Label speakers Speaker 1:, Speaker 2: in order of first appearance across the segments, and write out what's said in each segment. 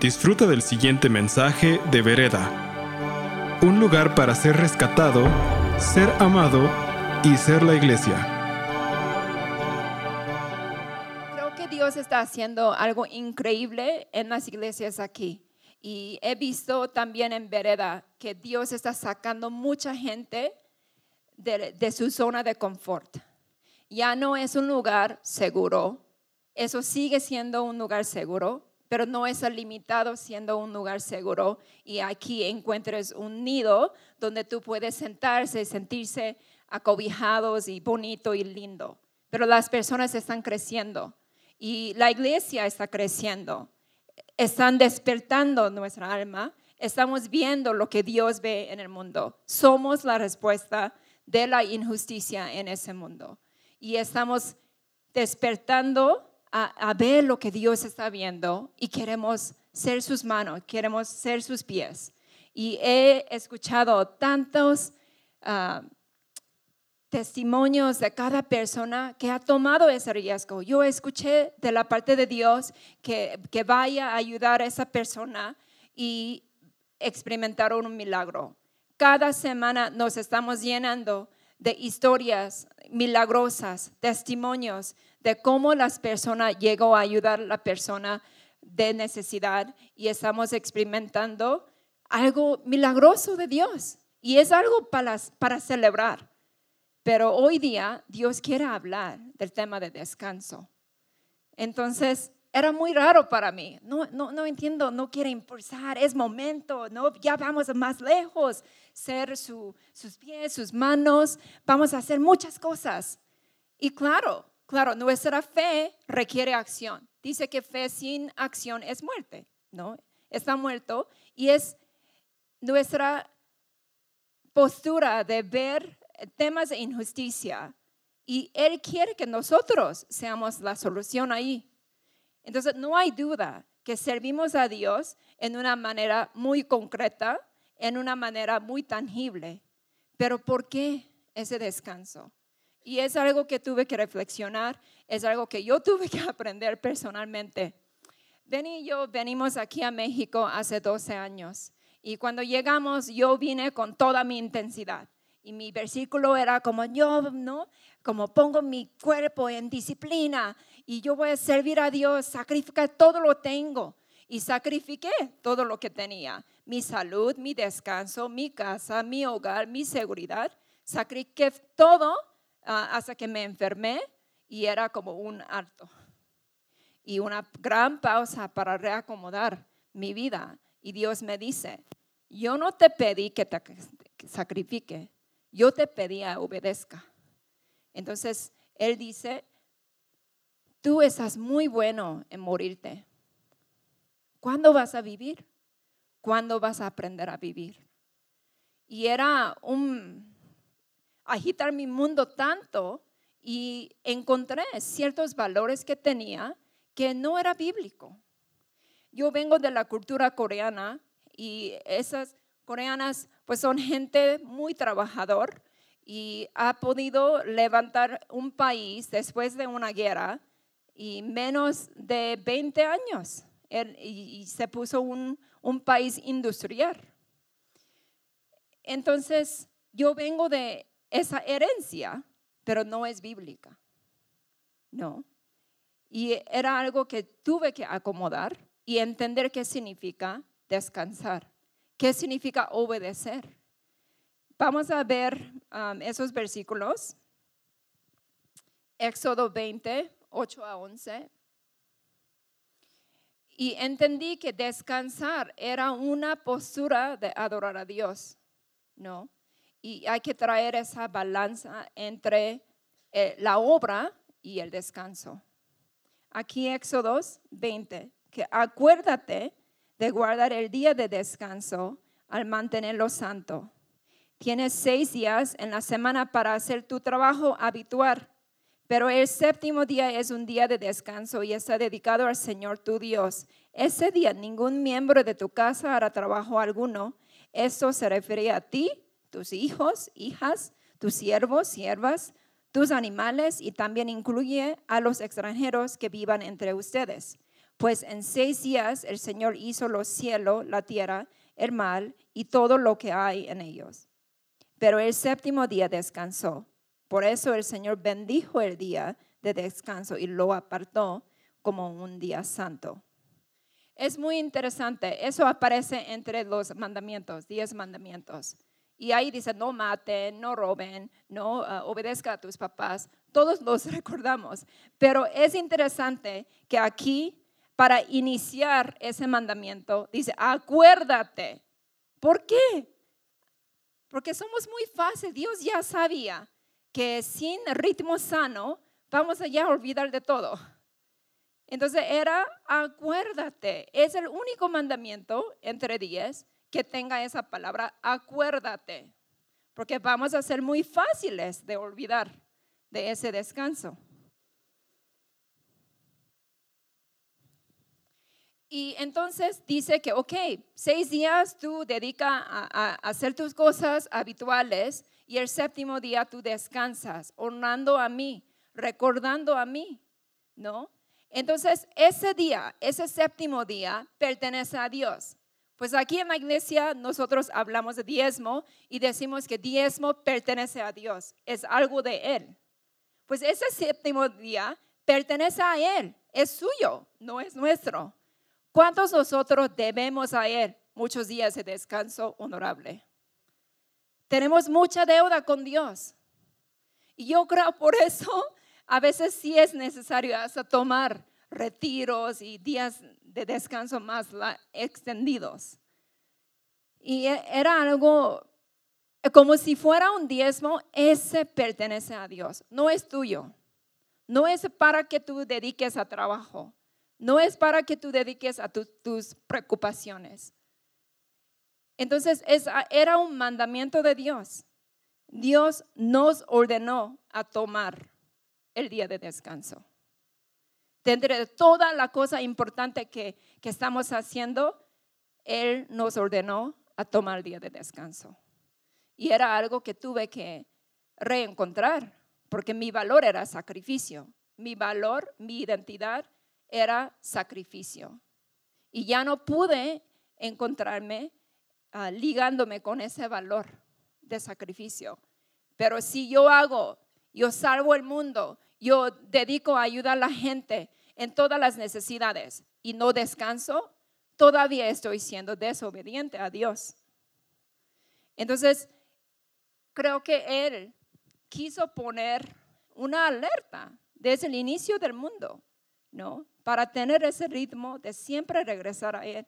Speaker 1: Disfruta del siguiente mensaje de Vereda. Un lugar para ser rescatado, ser amado y ser la iglesia.
Speaker 2: Creo que Dios está haciendo algo increíble en las iglesias aquí. Y he visto también en Vereda que Dios está sacando mucha gente de, su zona de confort. Ya no es un lugar seguro. Eso sigue siendo un lugar seguro, pero no es limitado siendo un lugar seguro. Y aquí encuentres un nido donde tú puedes sentarse sentirse acobijados y bonito y lindo. Pero las personas están creciendo y la iglesia está creciendo. Están despertando nuestra alma. Estamos viendo lo que Dios ve en el mundo. Somos la respuesta de la injusticia en ese mundo. Y estamos despertando a, ver lo que Dios está viendo y queremos ser sus manos, queremos ser sus pies. Y he escuchado tantos ah, testimonios de cada persona que ha tomado ese riesgo. Yo escuché de la parte de Dios que, que vaya a ayudar a esa persona y experimentar un milagro. Cada semana nos estamos llenando de historias milagrosas, testimonios de cómo las personas llegó a ayudar a la persona de necesidad y estamos experimentando algo milagroso de Dios y es algo para, para celebrar. Pero hoy día Dios quiere hablar del tema de descanso. Entonces, era muy raro para mí. No, no, no entiendo, no quiere impulsar, es momento, no, ya vamos más lejos, ser sus pies, sus manos, vamos a hacer muchas cosas. Y claro, claro, nuestra fe requiere acción. Dice que fe sin acción es muerte, ¿no? Está muerto y es nuestra postura de ver temas de injusticia y Él quiere que nosotros seamos la solución ahí. Entonces, no hay duda que servimos a Dios en una manera muy concreta, en una manera muy tangible. Pero ¿por qué ese descanso? Y es algo que tuve que reflexionar, es algo que yo tuve que aprender personalmente. Benny y yo venimos aquí a México hace 12 años y cuando llegamos yo vine con toda mi intensidad y mi versículo era como yo, ¿no? Como pongo mi cuerpo en disciplina y yo voy a servir a Dios, sacrificar todo lo tengo. Y sacrifiqué todo lo que tenía, mi salud, mi descanso, mi casa, mi hogar, mi seguridad. Sacrifiqué todo ah, hasta que me enfermé y era como un harto. Y una gran pausa para reacomodar mi vida. Y Dios me dice, yo no te pedí que te sacrifique, yo te pedí a obedezca. Entonces, Él dice, Tú estás muy bueno en morirte. ¿Cuándo vas a vivir? ¿Cuándo vas a aprender a vivir? Y era un agitar mi mundo tanto y encontré ciertos valores que tenía que no era bíblico. Yo vengo de la cultura coreana y esas coreanas pues son gente muy trabajador y ha podido levantar un país después de una guerra y menos de 20 años y, se puso un, un país industrial. Entonces, yo vengo de esa herencia, pero no es bíblica. No. Y era algo que tuve que acomodar y entender qué significa descansar, qué significa obedecer. Vamos a ver um, esos versículos. Éxodo 20, 8 a 11. Y entendí que descansar era una postura de adorar a Dios, ¿no? Y hay que traer esa balanza entre eh, la obra y el descanso. Aquí Éxodo 20, que acuérdate de guardar el día de descanso al mantenerlo santo. Tienes seis días en la semana para hacer tu trabajo habitual pero el séptimo día es un día de descanso y está dedicado al Señor tu Dios. Ese día ningún miembro de tu casa hará trabajo alguno. Esto se refiere a ti, tus hijos, hijas, tus siervos, siervas, tus animales y también incluye a los extranjeros que vivan entre ustedes. Pues en seis días el Señor hizo los cielos, la tierra, el mar y todo lo que hay en ellos. Pero el séptimo día descansó. Por eso el Señor bendijo el día de descanso y lo apartó como un día santo. Es muy interesante. Eso aparece entre los mandamientos, diez mandamientos. Y ahí dice, no maten, no roben, no uh, obedezca a tus papás. Todos los recordamos. Pero es interesante que aquí, para iniciar ese mandamiento, dice, acuérdate. ¿Por qué? Porque somos muy fáciles. Dios ya sabía que sin ritmo sano vamos a ya olvidar de todo. Entonces era, acuérdate, es el único mandamiento entre diez que tenga esa palabra, acuérdate, porque vamos a ser muy fáciles de olvidar de ese descanso. Y entonces dice que, ok, seis días tú dedica a, a, hacer tus cosas habituales y el séptimo día tú descansas, honrando a mí, recordando a mí, ¿no? Entonces, ese día, ese séptimo día, pertenece a Dios. Pues aquí en la iglesia nosotros hablamos de diezmo y decimos que diezmo pertenece a Dios, es algo de Él. Pues ese séptimo día pertenece a Él, es suyo, no es nuestro. ¿Cuántos nosotros debemos a Él muchos días de descanso honorable? Tenemos mucha deuda con Dios. Y yo creo por eso a veces sí es necesario hasta tomar retiros y días de descanso más extendidos. Y e, era algo como si fuera un diezmo, ese pertenece a Dios, no es tuyo. No es para que tú dediques a trabajo, no es para que tú dediques a tus preocupaciones. Entonces era un mandamiento de Dios. Dios nos ordenó a tomar el día de descanso. Dentro de toda la cosa importante que, que estamos haciendo, Él nos ordenó a tomar el día de descanso. Y era algo que tuve que reencontrar, porque mi valor era sacrificio. Mi valor, mi identidad era sacrificio. Y ya no pude encontrarme ah, ligándome con ese valor de sacrificio. Pero si yo hago, yo salvo el mundo, yo dedico a ayudar a la gente en todas las necesidades y no descanso, todavía estoy siendo desobediente a Dios. Entonces, creo que Él quiso poner una alerta desde el inicio del mundo, ¿no? Para tener ese ritmo de siempre regresar a Él.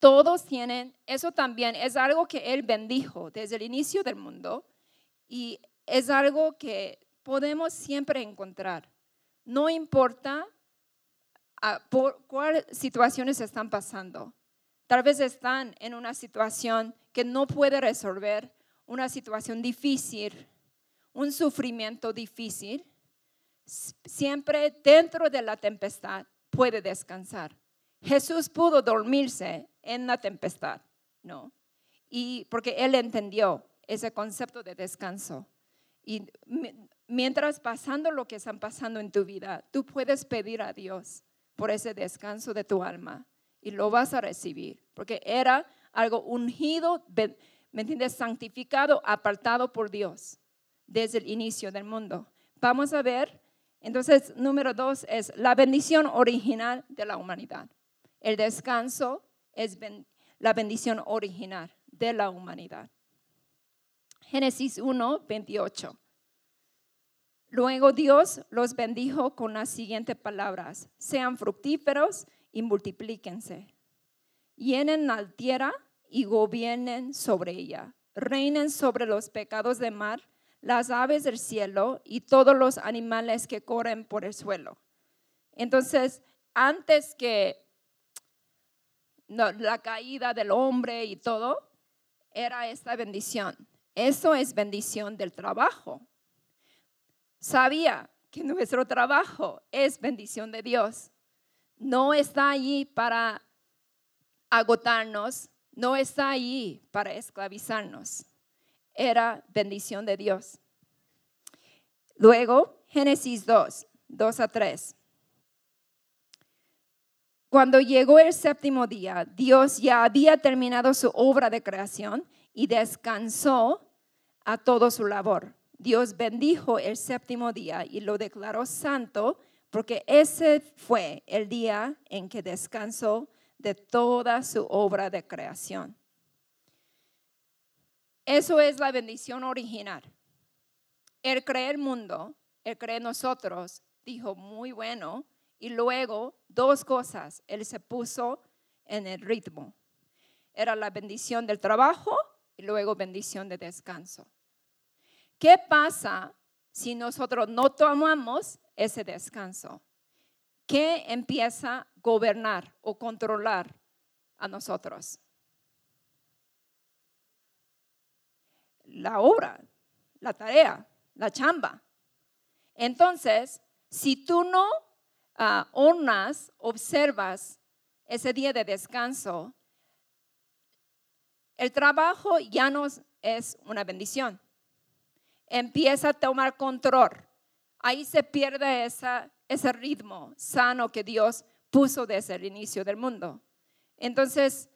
Speaker 2: Todos tienen, eso también es algo que Él bendijo desde el inicio del mundo y es algo que podemos siempre encontrar. No importa ah, por cuáles situaciones están pasando. Tal vez están en una situación que no puede resolver, una situación difícil, un sufrimiento difícil. Siempre dentro de la tempestad puede descansar. Jesús pudo dormirse en la tempestad, ¿no? Y porque él entendió, ese concepto de descanso. Y mientras pasando lo que están pasando en tu vida, tú puedes pedir a Dios por ese descanso de tu alma y lo vas a recibir, porque era algo ungido, ¿me entiendes? Santificado, apartado por Dios desde el inicio del mundo. Vamos a ver, entonces, número dos es la bendición original de la humanidad. El descanso es la bendición original de la humanidad. Génesis 1, 28. Luego Dios los bendijo con las siguientes palabras, sean fructíferos y multiplíquense, llenen la tierra y gobiernen sobre ella, reinen sobre los pecados de mar, las aves del cielo y todos los animales que corren por el suelo. Entonces, antes que la caída del hombre y todo, era esta bendición. Eso es bendición del trabajo. Sabía que nuestro trabajo es bendición de Dios. No está allí para agotarnos, no está allí para esclavizarnos. Era bendición de Dios. Luego, Génesis 2, 2 a 3. Cuando llegó el séptimo día, Dios ya había terminado su obra de creación y descansó a todo su labor. Dios bendijo el séptimo día y lo declaró santo porque ese fue el día en que descansó de toda su obra de creación. Eso es la bendición original. El mundo, Él creó nosotros, dijo muy bueno, y luego dos cosas, Él se puso en el ritmo. Era la bendición del trabajo y luego bendición de descanso. ¿Qué pasa si nosotros no tomamos ese descanso? ¿Qué empieza a gobernar o controlar a nosotros? La obra, la tarea, la chamba. Entonces, si tú no uh, observas ese día de descanso, el trabajo ya no es una bendición. Empieza a tomar control. Ahí se pierde ese ritmo sano que Dios puso desde el inicio del mundo. Entonces,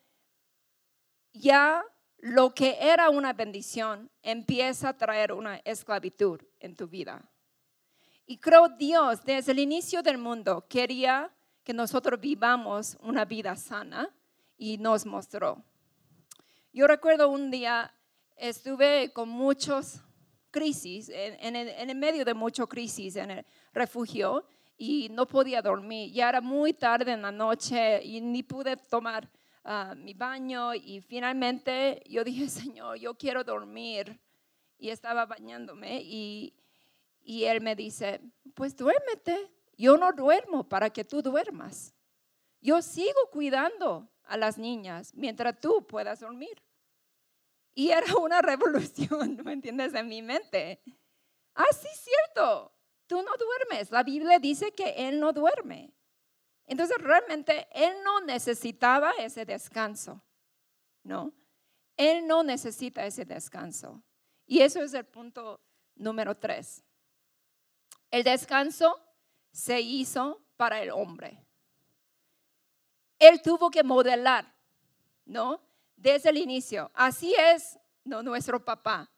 Speaker 2: ya lo que era una bendición empieza a traer una esclavitud en tu vida. Y creo Dios desde el inicio del mundo quería que nosotros vivamos una vida sana y nos mostró. Yo recuerdo un día, estuve con muchos crisis, en, el, medio de muchas crisis en el refugio y no podía dormir. Ya era muy tarde en la noche y ni pude tomar ah, mi baño y finalmente yo dije, Señor, yo quiero dormir. Y estaba bañándome y, y él me dice, pues duérmete. Yo no duermo para que tú duermas. Yo sigo cuidando a las niñas mientras tú puedas dormir. Y era una revolución, ¿me entiendes? En mi mente. Ah, sí, cierto. Tú no duermes. La Biblia dice que Él no duerme. Entonces, realmente, Él no necesitaba ese descanso. ¿No? Él no necesita ese descanso. Y eso es el punto número tres. El descanso se hizo para el hombre. Él tuvo que modelar, ¿no? Desde el inicio. Así es no, nuestro papá.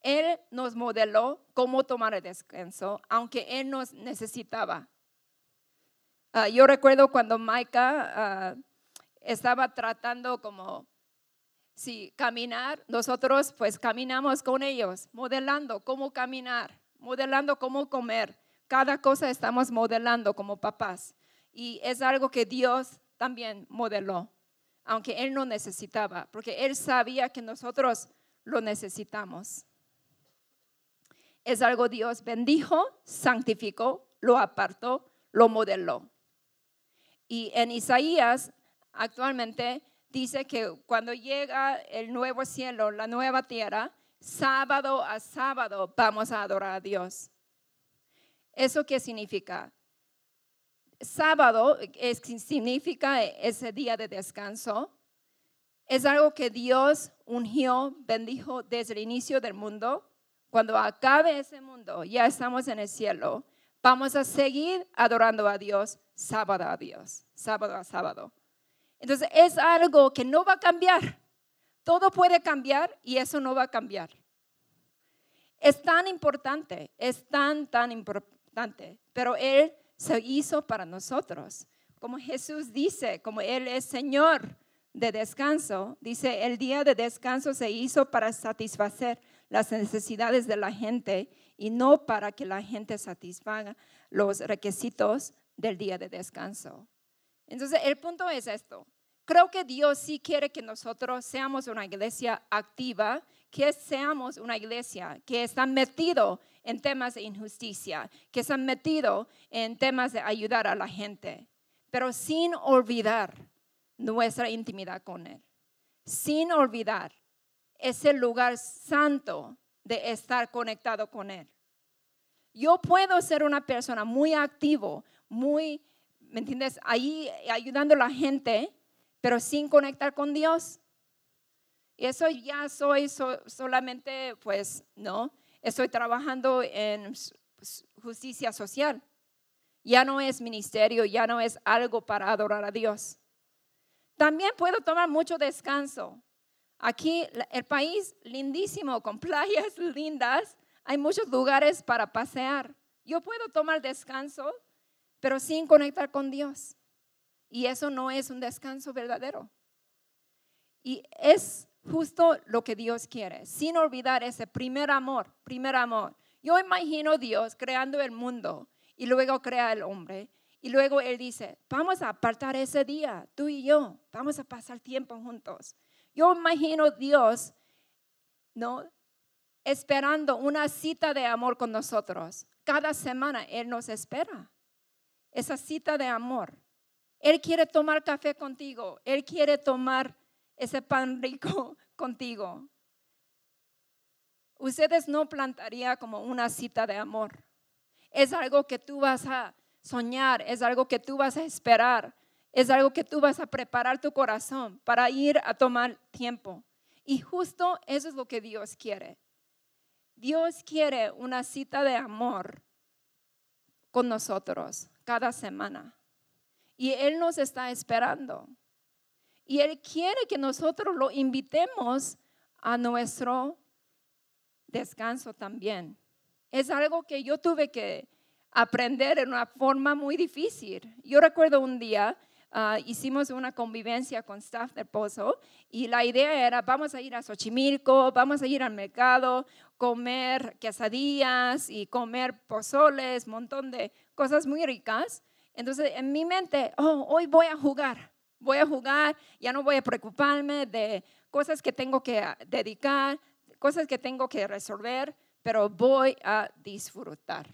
Speaker 2: Él nos modeló cómo tomar el descanso, aunque Él nos necesitaba. Ah, yo recuerdo cuando Maika ah, estaba tratando como, si caminar, nosotros pues caminamos con ellos, modelando cómo caminar, modelando cómo comer. Cada cosa estamos modelando como papás. Y es algo que Dios también modeló aunque Él no necesitaba, porque Él sabía que nosotros lo necesitamos. Es algo Dios bendijo, santificó, lo apartó, lo modeló. Y en Isaías actualmente dice que cuando llega el nuevo cielo, la nueva tierra, sábado a sábado vamos a adorar a Dios. ¿Eso qué significa? sábado es, significa ese día de descanso. Es algo que Dios ungió, bendijo desde el inicio del mundo. Cuando acabe ese mundo, ya estamos en el cielo. Vamos a seguir adorando a Dios sábado a Dios, sábado a sábado. Entonces es algo que no va a cambiar. Todo puede cambiar y eso no va a cambiar. Es tan importante, es tan, tan importante, pero Él se hizo para nosotros. Como Jesús dice, como Él es Señor de descanso, dice, el día de descanso se hizo para satisfacer las necesidades de la gente y no para que la gente satisfaga los requisitos del día de descanso. Entonces, el punto es esto. Creo que Dios sí quiere que nosotros seamos una iglesia activa, que seamos una iglesia que está metido en temas de injusticia, que han metido en temas de ayudar a la gente, pero sin olvidar nuestra intimidad con Él, sin olvidar ese lugar santo de estar conectado con Él. Yo puedo ser una persona muy activo, muy, ¿me entiendes? Ahí ayudando a la gente, pero sin conectar con Dios. Y eso ya soy solamente, pues, ¿no? estoy trabajando en justicia social. Ya no es ministerio, ya no es algo para adorar a Dios. También puedo tomar mucho descanso. Aquí el país lindísimo, con playas lindas, hay muchos lugares para pasear. Yo puedo tomar descanso, pero sin conectar con Dios. Y eso no es un descanso verdadero. Y es justo lo que Dios quiere, sin olvidar ese primer amor, primer amor. Yo imagino Dios creando el mundo y luego crea el hombre. Y luego Él dice, vamos a apartar ese día, tú y yo, vamos a pasar tiempo juntos. Yo imagino Dios, ¿no? Esperando una cita de amor con nosotros. Cada semana Él nos espera. Esa cita de amor. Él quiere tomar café contigo. Él quiere tomar ese pan rico contigo. Ustedes no plantaría como una cita de amor. Es algo que tú vas a soñar, es algo que tú vas a esperar, es algo que tú vas a preparar tu corazón para ir a tomar tiempo. Y justo eso es lo que Dios quiere. Dios quiere una cita de amor con nosotros cada semana. Y Él nos está esperando. Y Él quiere que nosotros lo invitemos a nuestro descanso también. Es algo que yo tuve que aprender en una forma muy difícil. Yo recuerdo un día, ah, hicimos una convivencia con staff del Pozo y la idea era, vamos a ir a Xochimilco, vamos a ir al mercado, comer quesadillas y comer pozoles, montón de cosas muy ricas. Entonces, en mi mente, oh, hoy voy a jugar, voy a jugar, ya no voy a preocuparme de cosas que tengo que dedicar, cosas que tengo que resolver, pero voy a disfrutar.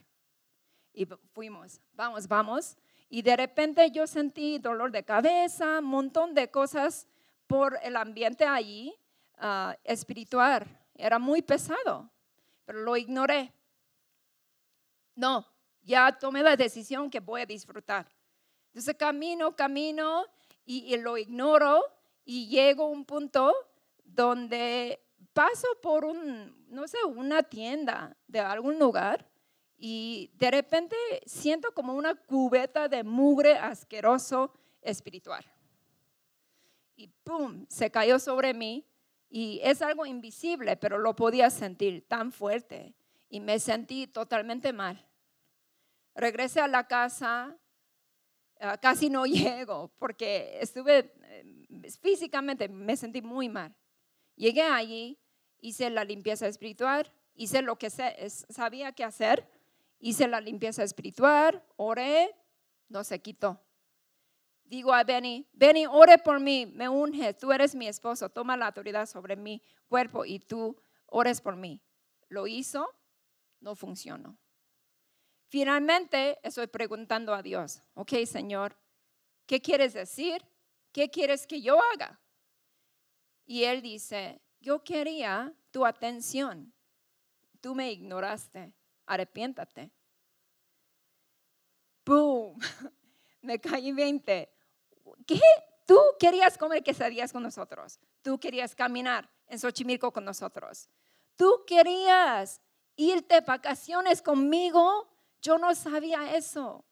Speaker 2: Y fuimos, vamos, vamos. Y de repente yo sentí dolor de cabeza, un montón de cosas por el ambiente allí ah, espiritual. Era muy pesado, pero lo ignoré. No, ya tomé la decisión que voy a disfrutar. Entonces camino, camino y, lo ignoro y llego a un punto donde paso por un, no sé, una tienda de algún lugar y de repente siento como una cubeta de mugre asqueroso espiritual. Y ¡pum! Se cayó sobre mí y es algo invisible, pero lo podía sentir tan fuerte y me sentí totalmente mal. Regresé a la casa, ah, casi no llego porque estuve eh, físicamente, me sentí muy mal. Llegué allí, hice la limpieza espiritual, hice lo que sabía que hacer, hice la limpieza espiritual, oré, no se quitó. Digo a Benny, Benny, ore por mí, me unge, tú eres mi esposo, toma la autoridad sobre mi cuerpo y tú ores por mí. Lo hizo, no funcionó. Finalmente estoy preguntando a Dios, ok Señor, ¿qué quieres decir? ¿Qué quieres que yo haga? Y él dice, yo quería tu atención, tú me ignoraste, arrepiéntate. ¡Boom! Me caí 20. ¿Qué? Tú querías comer quesadillas con nosotros. Tú querías caminar en Xochimilco con nosotros. Tú querías irte vacaciones conmigo. Yo no sabía eso.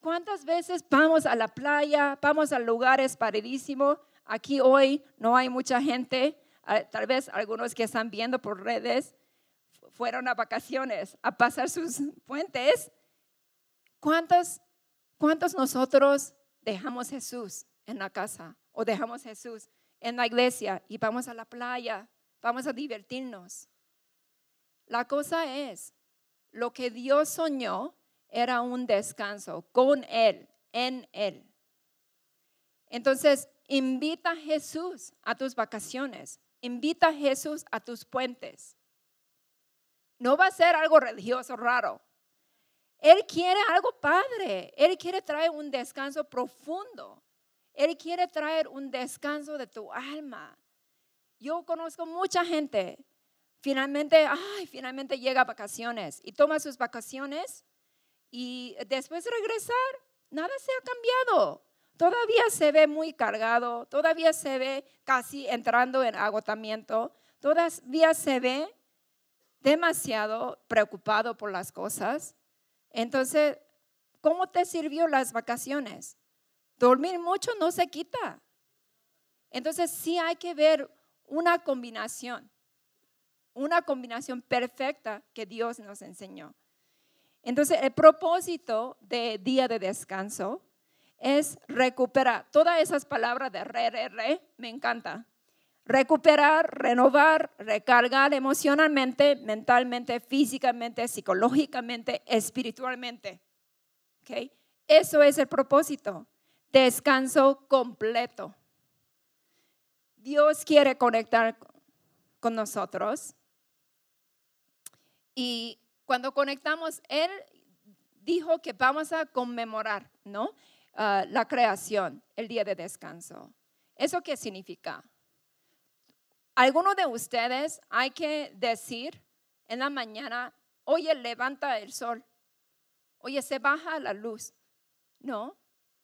Speaker 2: ¿Cuántas veces vamos a la playa, vamos a lugares paradísimos? Aquí hoy no hay mucha gente, ah, tal vez algunos que están viendo por redes fueron a vacaciones, a pasar sus puentes. ¿Cuántos, cuántos nosotros dejamos Jesús en la casa o dejamos Jesús en la iglesia y vamos a la playa, vamos a divertirnos? La cosa es, lo que Dios soñó era un descanso con Él, en Él. Entonces, invita a Jesús a tus vacaciones, invita a Jesús a tus puentes. No va a ser algo religioso raro. Él quiere algo padre. Él quiere traer un descanso profundo. Él quiere traer un descanso de tu alma. Yo conozco mucha gente. Finalmente, ay, finalmente llega a vacaciones y toma sus vacaciones y después de regresar, nada se ha cambiado. Todavía se ve muy cargado, todavía se ve casi entrando en agotamiento, todavía se ve demasiado preocupado por las cosas. Entonces, ¿Cómo te sirvió las vacaciones? Dormir mucho no se quita. Entonces sí hay que ver una combinación, una combinación perfecta que Dios nos enseñó. Entonces el propósito de día de descanso es recuperar. Todas esas palabras de re, re, re, me encanta. Recuperar, renovar, recargar emocionalmente, mentalmente, físicamente, psicológicamente, espiritualmente. ¿Okay? Eso es el propósito. Descanso completo. Dios quiere conectar con nosotros. Y cuando conectamos, Él dijo que vamos a conmemorar, ¿no? Ah, la creación, el día de descanso. ¿Eso qué significa? Algunos de ustedes hay que decir en la mañana, oye, levanta el sol, oye, se baja la luz, ¿no?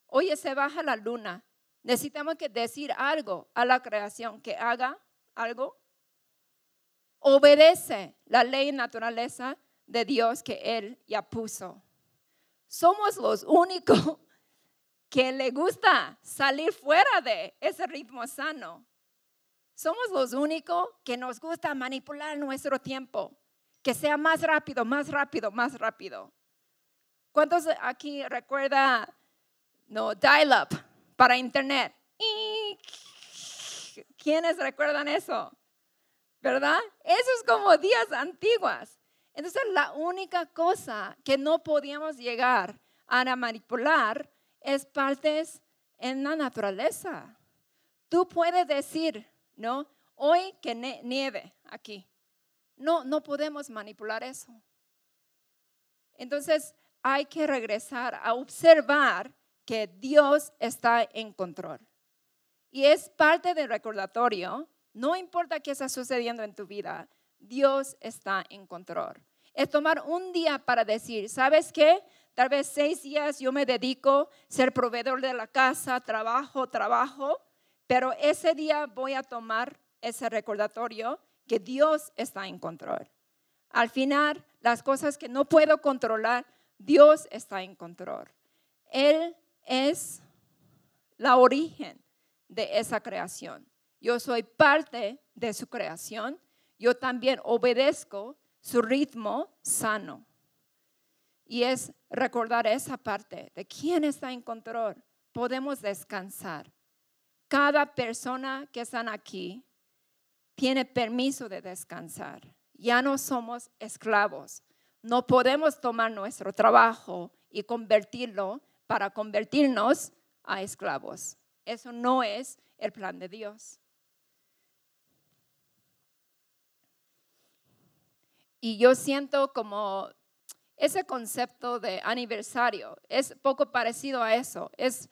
Speaker 2: Oye, se baja la luna. Necesitamos que decir algo a la creación, que haga algo. Obedece la ley y naturaleza de Dios que Él ya puso. Somos los únicos que le gusta salir fuera de ese ritmo sano. Somos los únicos que nos gusta manipular nuestro tiempo, que sea más rápido, más rápido, más rápido. ¿Cuántos aquí recuerda no dial-up para internet? ¿Quiénes recuerdan eso? ¿Verdad? Eso es como días antiguas. Entonces la única cosa que no podíamos llegar a manipular es partes en la naturaleza. Tú puedes decir, ¿no? Hoy que nieve aquí. No, no podemos manipular eso. Entonces hay que regresar a observar que Dios está en control. Y es parte del recordatorio, no importa qué está sucediendo en tu vida, Dios está en control. Es tomar un día para decir, ¿sabes qué? Tal vez seis días yo me dedico a ser proveedor de la casa, trabajo, trabajo, pero ese día voy a tomar ese recordatorio que Dios está en control. Al final, las cosas que no puedo controlar, Dios está en control. Él es la origen de esa creación. Yo soy parte de su creación. Yo también obedezco su ritmo sano. Y es recordar esa parte de quién está en control. Podemos descansar. Cada persona que está aquí tiene permiso de descansar. Ya no somos esclavos. No podemos tomar nuestro trabajo y convertirlo para convertirnos a esclavos. Eso no es el plan de Dios. Y yo siento como ese concepto de aniversario es poco parecido a eso. Es,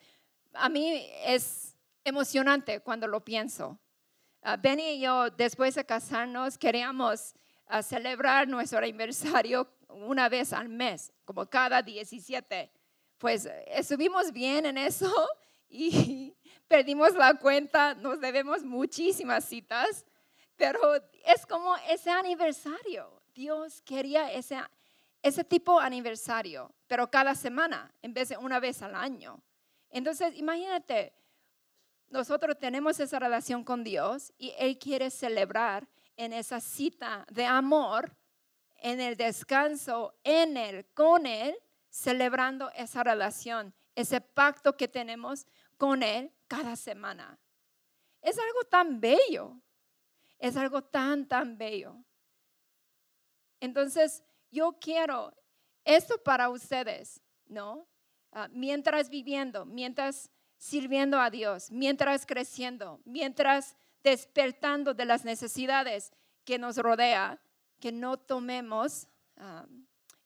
Speaker 2: a mí es emocionante cuando lo pienso. Uh, Benny y yo, después de casarnos, queríamos ah, celebrar nuestro aniversario una vez al mes, como cada 17. Pues estuvimos bien en eso y perdimos la cuenta, nos debemos muchísimas citas, pero es como ese aniversario. Dios quería ese ese tipo aniversario, pero cada semana en vez de una vez al año. Entonces, imagínate, nosotros tenemos esa relación con Dios y Él quiere celebrar en esa cita de amor, en el descanso, en Él, con Él, celebrando esa relación, ese pacto que tenemos con Él cada semana. Es algo tan bello, es algo tan, tan bello. Entonces, yo quiero esto para ustedes, ¿no? Ah, mientras viviendo, mientras sirviendo a Dios, mientras creciendo, mientras despertando de las necesidades que nos rodea, que no tomemos ah,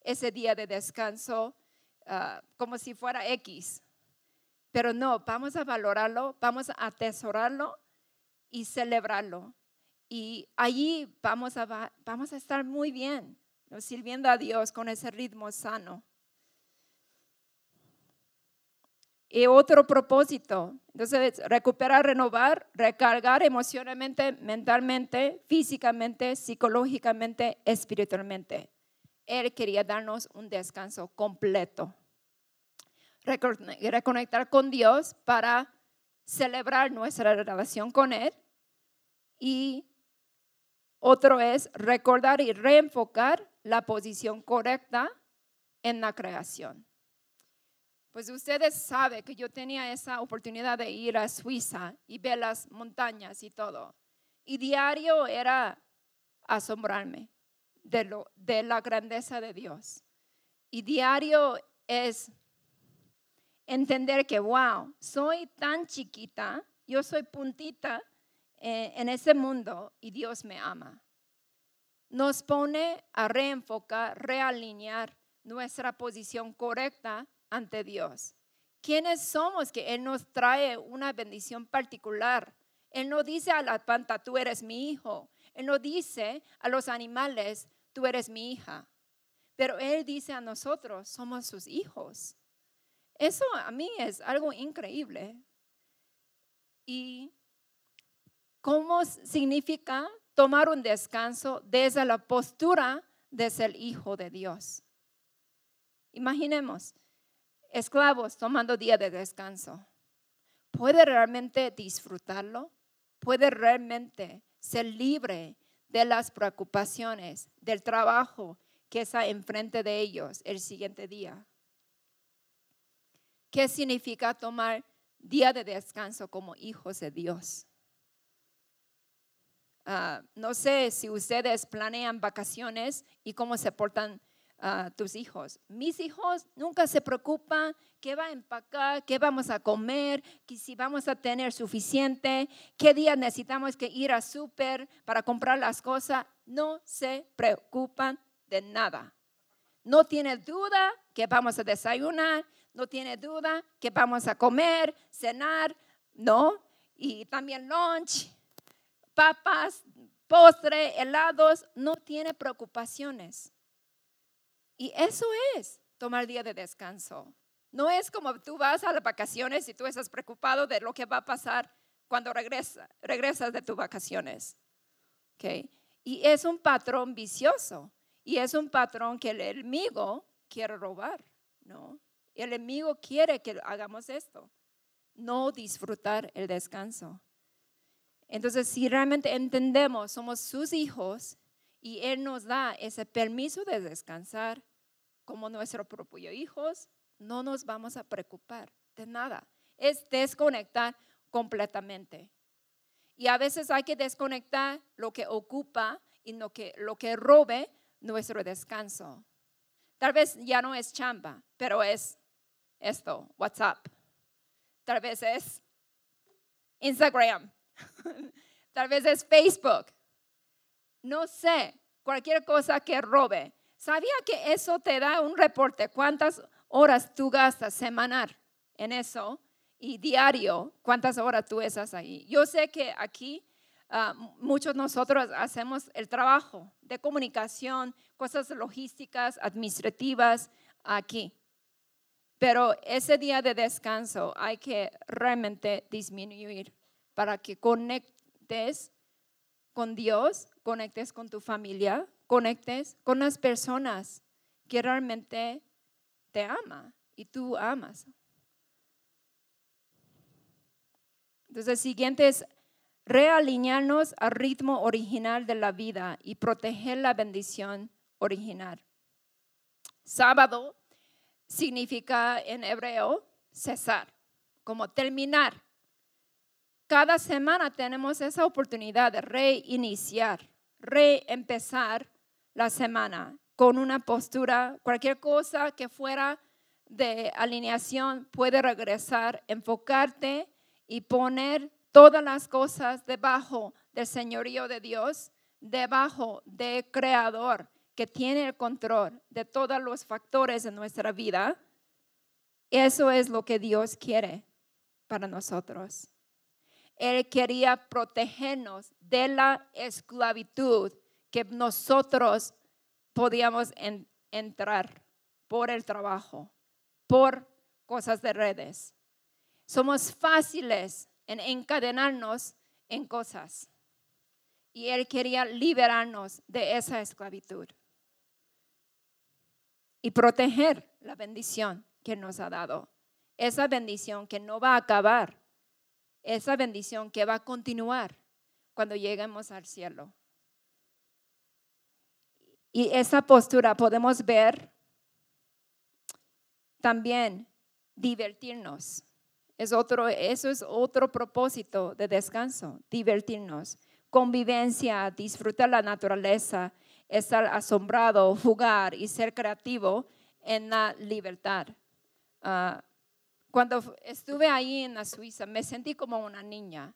Speaker 2: ese día de descanso ah, como si fuera X. Pero no, vamos a valorarlo, vamos a atesorarlo y celebrarlo. Y allí vamos a, vamos a estar muy bien sirviendo a Dios con ese ritmo sano. Y otro propósito, entonces recuperar, renovar, recargar emocionalmente, mentalmente, físicamente, psicológicamente, espiritualmente. Él quería darnos un descanso completo. recone- reconectar con Dios para celebrar nuestra relación con Él. Y otro es recordar y reenfocar la posición correcta en la creación. Pues ustedes saben que yo tenía esa oportunidad de ir a Suiza y ver las montañas y todo. Y diario era asombrarme de, lo, de la grandeza de Dios. Y diario es entender que, wow, soy tan chiquita, yo soy puntita en ese mundo y Dios me ama. Nos pone a reenfocar, realinear nuestra posición correcta ante Dios. ¿Quiénes somos que Él nos trae una bendición particular? Él no dice a la planta, tú eres mi hijo. Él no dice a los animales, tú eres mi hija. Pero Él dice a nosotros, somos sus hijos. Eso a mí es algo increíble. ¿Y cómo significa tomar un descanso desde la postura de ser hijo de Dios? Imaginemos, esclavos tomando día de descanso. ¿Puede realmente disfrutarlo? ¿Puede realmente ser libre de las preocupaciones, del trabajo que está enfrente de ellos el siguiente día? ¿Qué significa tomar día de descanso como hijos de Dios? Ah, no sé si ustedes planean vacaciones y cómo se portan ah, tus hijos. Mis hijos nunca se preocupan qué va a empacar, qué vamos a comer, que si vamos a tener suficiente, qué día necesitamos que ir a súper para comprar las cosas. No se preocupan de nada. No tiene duda que vamos a desayunar, no tiene duda que vamos a comer, cenar, ¿no? Y también lunch, papas, postre, helados, no tiene preocupaciones. Y eso es tomar día de descanso. No es como tú vas a las vacaciones y tú estás preocupado de lo que va a pasar cuando regresa, regresas de tus vacaciones. ¿Okay? Y es un patrón vicioso. Y es un patrón que el enemigo quiere robar, ¿no? El enemigo quiere que hagamos esto, no disfrutar el descanso. Entonces, si realmente entendemos, somos sus hijos y Él nos da ese permiso de descansar como nuestros propios hijos, no nos vamos a preocupar de nada. Es desconectar completamente. Y a veces hay que desconectar lo que ocupa y lo que, lo que robe nuestro descanso. Tal vez ya no es chamba, pero es esto, WhatsApp. Tal vez es Instagram. Tal vez es Facebook. No sé, cualquier cosa que robe. ¿Sabía que eso te da un reporte? ¿Cuántas horas tú gastas semanal en eso? Y diario, ¿cuántas horas tú estás ahí? Yo sé que aquí uh, muchos nosotros hacemos el trabajo de comunicación, cosas logísticas, administrativas aquí. Pero ese día de descanso hay que realmente disminuir para que conectes con Dios, conectes con tu familia, conectes con las personas que realmente te ama y tú amas. Entonces, el siguiente es realinearnos al ritmo original de la vida y proteger la bendición original. Sábado significa en hebreo cesar, como terminar. Cada semana tenemos esa oportunidad de reiniciar, reempezar la semana con una postura, cualquier cosa que fuera de alineación puede regresar, enfocarte y poner todas las cosas debajo del señorío de Dios, debajo del Creador que tiene el control de todos los factores de nuestra vida, eso es lo que Dios quiere para nosotros. Él quería protegernos de la esclavitud que nosotros podíamos entrar por el trabajo, por cosas de redes. Somos fáciles en encadenarnos en cosas. Y Él quería liberarnos de esa esclavitud y proteger la bendición que nos ha dado. esa bendición que no va a acabar, esa bendición que va a continuar cuando lleguemos al cielo. Y esa postura podemos ver también divertirnos. Es otro, eso es otro propósito de descanso, divertirnos. Convivencia, disfrutar la naturaleza, estar asombrado, jugar y ser creativo en la libertad. Ah, cuando estuve ahí en la Suiza, me sentí como una niña.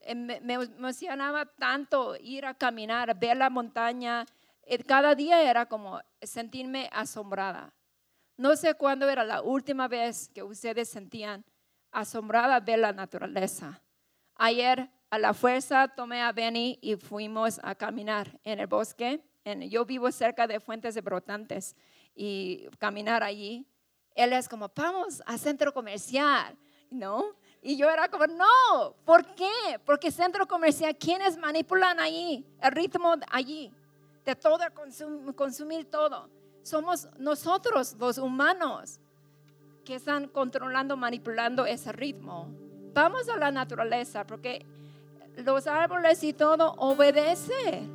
Speaker 2: Eh, me, emocionaba tanto ir a caminar, ver la montaña. Eh, cada día era como sentirme asombrada. No sé cuándo era la última vez que ustedes sentían asombrada ver la naturaleza. Ayer a la fuerza tomé a Benny y fuimos a caminar en el bosque. yo vivo cerca de fuentes de brotantes y caminar allí. Él es como, vamos a centro comercial, ¿no? Y yo era como, no, ¿por qué? Porque centro comercial, ¿quiénes manipulan allí? El ritmo allí, de todo, consumir todo somos nosotros los humanos que están controlando, manipulando ese ritmo. Vamos a la naturaleza porque los árboles y todo obedece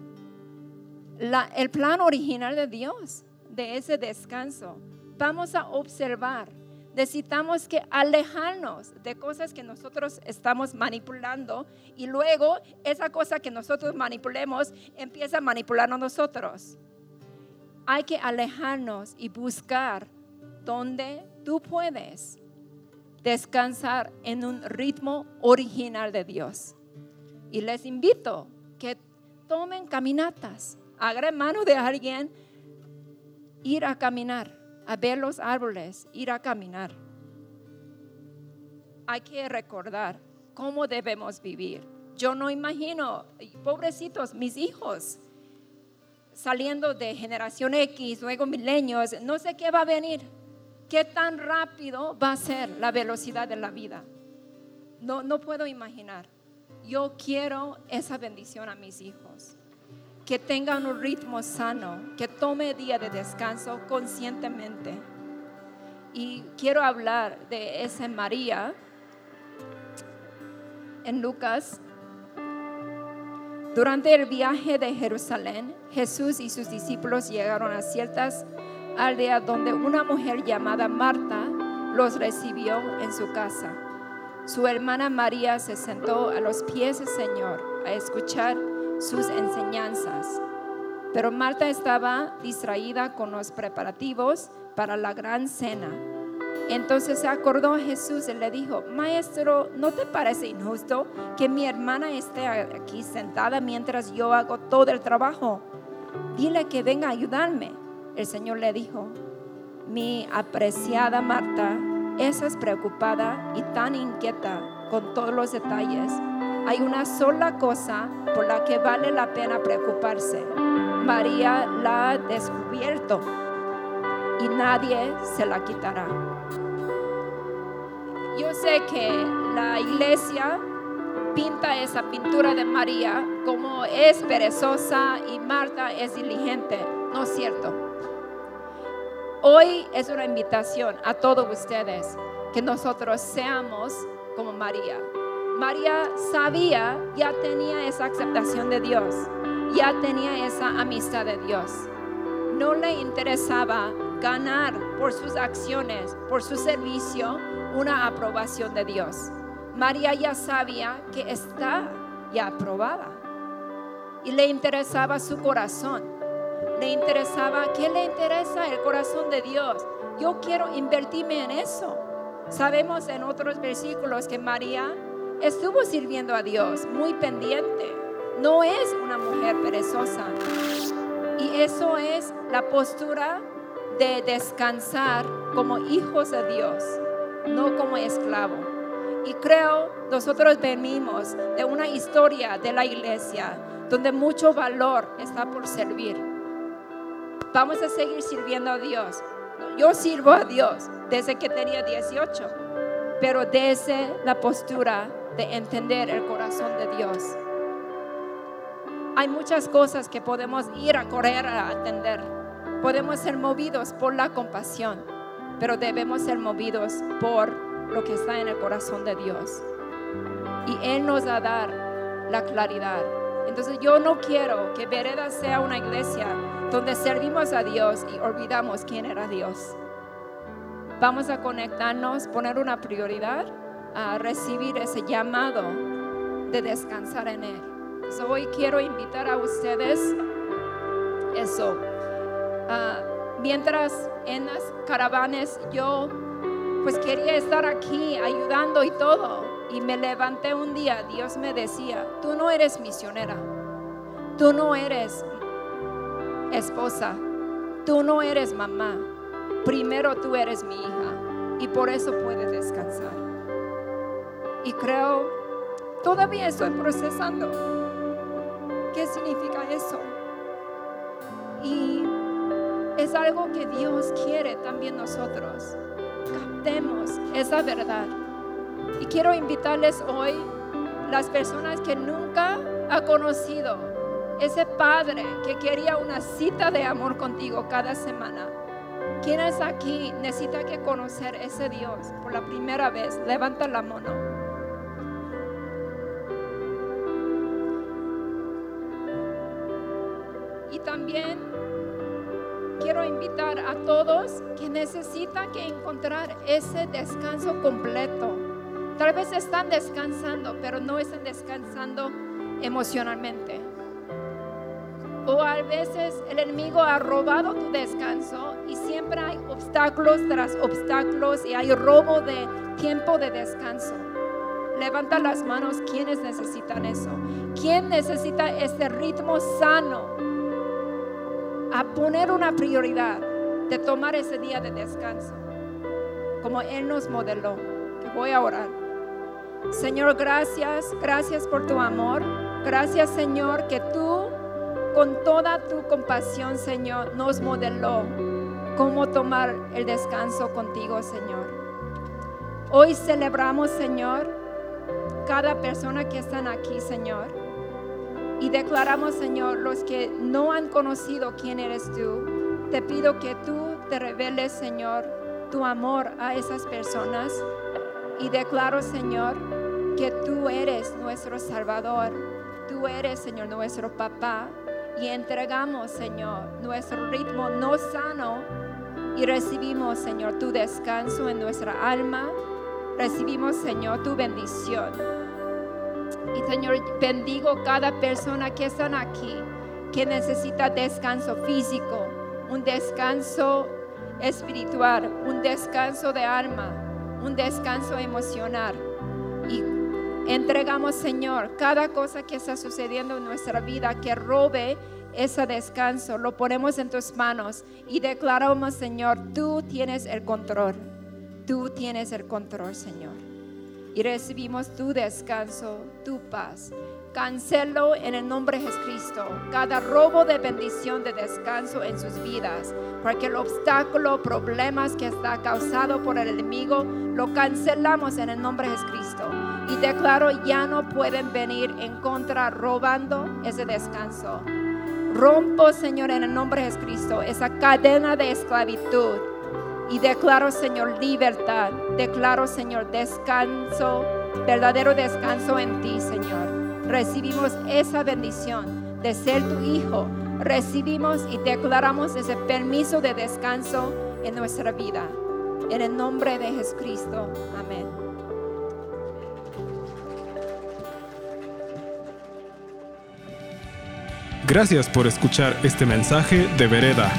Speaker 2: el plan original de Dios, de ese descanso. Vamos a observar. Necesitamos que alejarnos de cosas que nosotros estamos manipulando y luego esa cosa que nosotros manipulemos empieza a manipularnos nosotros hay que alejarnos y buscar donde tú puedes descansar en un ritmo original de Dios. Y les invito que tomen caminatas, hagan mano de alguien, ir a caminar, a ver los árboles, ir a caminar. Hay que recordar cómo debemos vivir. Yo no imagino, pobrecitos, mis hijos, saliendo de generación X, luego milenios, no sé qué va a venir, qué tan rápido va a ser la velocidad de la vida. No, no puedo imaginar. Yo quiero esa bendición a mis hijos, que tengan un ritmo sano, que tome día de descanso conscientemente. Y quiero hablar de esa María en Lucas durante el viaje de Jerusalén, Jesús y sus discípulos llegaron a ciertas aldeas donde una mujer llamada Marta los recibió en su casa. Su hermana María se sentó a los pies del Señor a escuchar sus enseñanzas. Pero Marta estaba distraída con los preparativos para la gran cena. Entonces se acordó Jesús y le dijo, Maestro, ¿no te parece injusto que mi hermana esté aquí sentada mientras yo hago todo el trabajo? Dile que venga a ayudarme. El Señor le dijo, mi apreciada Marta, estás preocupada y tan inquieta con todos los detalles. Hay una sola cosa por la que vale la pena preocuparse. María la ha descubierto y nadie se la quitará. Yo sé que la iglesia pinta esa pintura de María como es perezosa y Marta es diligente. No es cierto. Hoy es una invitación a todos ustedes que nosotros seamos como María. María sabía, ya tenía esa aceptación de Dios, ya tenía esa amistad de Dios. No le interesaba ganar por sus acciones, por su servicio, una aprobación de Dios. María ya sabía que está ya aprobada. Y le interesaba su corazón. Le interesaba, ¿qué le interesa el corazón de Dios? Yo quiero invertirme en eso. Sabemos en otros versículos que María estuvo sirviendo a Dios muy pendiente. No es una mujer perezosa. Y eso es la postura de descansar como hijos de Dios, no como esclavo. Y creo nosotros venimos de una historia de la iglesia donde mucho valor está por servir. Vamos a seguir sirviendo a Dios. Yo sirvo a Dios desde que tenía 18, pero desde la postura de entender el corazón de Dios. Hay muchas cosas que podemos ir a correr a atender Podemos ser movidos por la compasión, pero debemos ser movidos por lo que está en el corazón de Dios. Y Él nos va a dar la claridad. Entonces yo no quiero que Vereda sea una iglesia donde servimos a Dios y olvidamos quién era Dios. Vamos a conectarnos, poner una prioridad a recibir ese llamado de descansar en Él. hoy quiero invitar a ustedes eso. Ah, mientras en las caravanas yo pues quería estar aquí ayudando y todo. Y me levanté un día, Dios me decía, tú no eres misionera, tú no eres esposa, tú no eres mamá, primero tú eres mi hija y por eso puedes descansar. Y creo, todavía estoy procesando qué significa eso. Y es algo que Dios quiere también nosotros. Captemos esa verdad. Y quiero invitarles hoy las personas que nunca ha conocido ese padre que quería una cita de amor contigo cada semana. ¿Quiénes aquí necesita que conocer ese Dios por la primera vez? Levanta la mano. Y también quiero invitar a todos que necesitan que encontrar ese descanso completo. Tal vez están descansando, pero no están descansando emocionalmente. O a veces el enemigo ha robado tu descanso y siempre hay obstáculos tras obstáculos y hay robo de tiempo de descanso. Levanta las manos quienes necesitan eso. ¿Quién necesita este ritmo sano? A poner una prioridad de tomar ese día de descanso, como Él nos modeló. Que voy a orar. Señor, gracias, gracias por tu amor. Gracias, Señor, que tú con toda tu compasión, Señor, nos modeló cómo tomar el descanso contigo, Señor. Hoy celebramos, Señor, cada persona que están aquí, Señor. Y declaramos, Señor, los que no han conocido quién eres tú. Te pido que tú te reveles, Señor, tu amor a esas personas. Y declaro, Señor, que tú eres nuestro Salvador. Tú eres, Señor, nuestro papá y entregamos, Señor, nuestro ritmo no sano y recibimos, Señor, tu descanso en nuestra alma. Recibimos, Señor, tu bendición. Y, Señor, bendigo cada persona que están aquí, que necesita descanso físico, un descanso espiritual, un descanso de alma, un descanso emocional. Y Entregamos, Señor, cada cosa que está sucediendo en nuestra vida que robe ese descanso, lo ponemos en tus manos y declaramos, Señor, tú tienes el control. Tú tienes el control, Señor. Y recibimos tu descanso, tu paz. Cancelo en el nombre de Jesucristo cada robo de bendición de descanso en sus vidas, el obstáculo, problemas que está causado por el enemigo, lo cancelamos en el nombre de Jesucristo. Y declaro, ya no pueden venir en contra robando ese descanso. Rompo, Señor, en el nombre de Jesucristo, esa cadena de esclavitud. Y declaro, Señor, libertad. Declaro, Señor, descanso, verdadero descanso en ti, Señor recibimos esa bendición de ser tu hijo. Recibimos y declaramos ese permiso de descanso en nuestra vida. En el nombre de Jesucristo. Amén.
Speaker 1: Gracias por escuchar este mensaje de Vereda.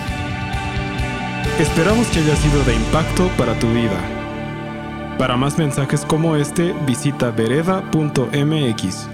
Speaker 1: Esperamos que haya sido de impacto para tu vida. Para más mensajes como este, visita vereda.mx.